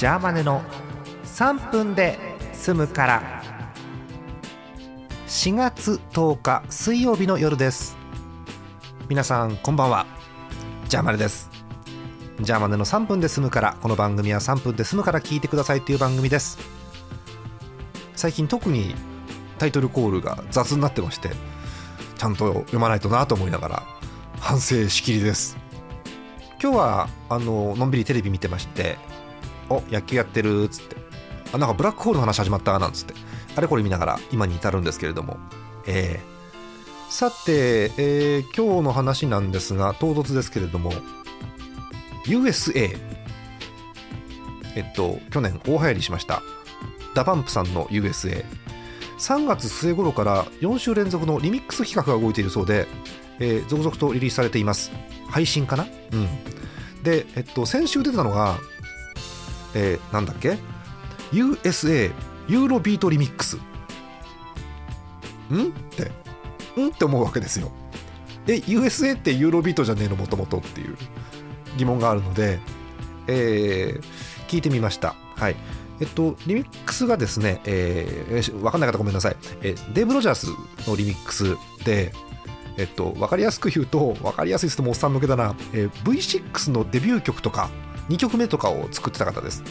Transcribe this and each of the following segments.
ジャーマネの3分で済むから。4月10日水曜日の夜です。皆さんこんばんは。ジャーマネです。ジャーマネの3分で済むから。この番組は3分で済むから聞いてくださいという番組です。最近特にタイトルコールが雑になってましてちゃんと読まないとなと思いながら反省しきりです。今日はあののんびりテレビ見てましてお野球やってるっつって。あなんかブラックホールの話始まったなんつって。あれこれ見ながら今に至るんですけれども。えー、さて、えー、今日の話なんですが唐突ですけれども USA えっと去年大流行りしました。 DA PUMP さんの USA 3月末頃から4週連続のリミックス企画が動いているそうで、えー、続々とリリースされています。配信かな？うん。で、えっと、先週出たのが、えー、なんだっけ？USA ユーロビートリミックス。ん？って。ん？って思うわけですよ。え USA ってユーロビートじゃねえのもともとっていう疑問があるので、えー、聞いてみました。はい。えっと、リミックスがですね、えー、分かんない方ごめんなさい、え、デーブ・ロジャースのリミックスで、えっと、分かりやすく言うと、分かりやすいですともおっさん向けだな、えー、V6 のデビュー曲とか、2曲目とかを作ってた方です。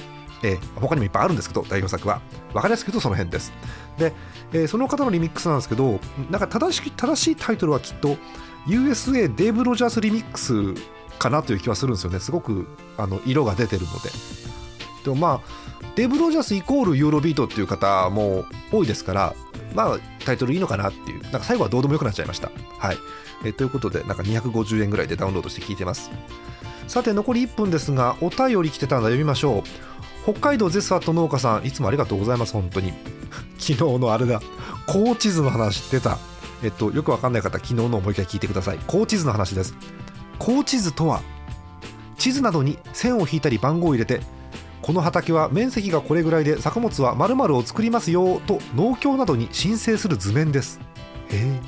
えー、他にもいっぱいあるんですけど、代表作は。分かりやすく言うとその辺です。で、えー、その方のリミックスなんですけど、なんか正し正しいタイトルはきっと、USA デーブ・ロジャースリミックスかなという気はするんですよね。すごくあの色が出てるので。でもまあ、デーブ・ロジャースイコールユーロビートっていう方も多いですからまあタイトルいいのかなっていう。なんか最後はどうでもよくなっちゃいました。はい。えということでなんか250円ぐらいでダウンロードして聞いてます。さて残り1分ですがお便り来てたので読みましょう。北海道ゼスワット農家さんいつもありがとうございます本当に。昨日のあれだ。高地図の話出た。えっとよくわかんない方昨日のもう一回聞いてください。高地図の話です。高地図とは地図などに線を引いたり番号を入れてこの畑は面積がこれぐらいで作物は〇〇を作りますよと農協などに申請する図面です。へえ。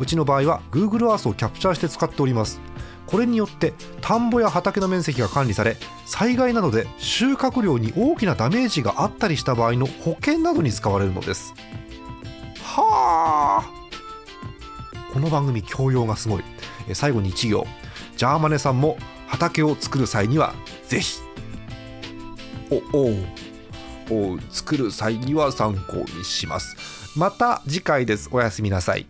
うちの場合は Google Earth をキャプチャーして使っております。これによって田んぼや畑の面積が管理され災害などで収穫量に大きなダメージがあったりした場合の保険などに使われるのです。はあ。この番組教養がすごい。最後に1行。ジャーマネさんも畑を作る際にはぜひおお作る際には参考にします。また次回です。おやすみなさい。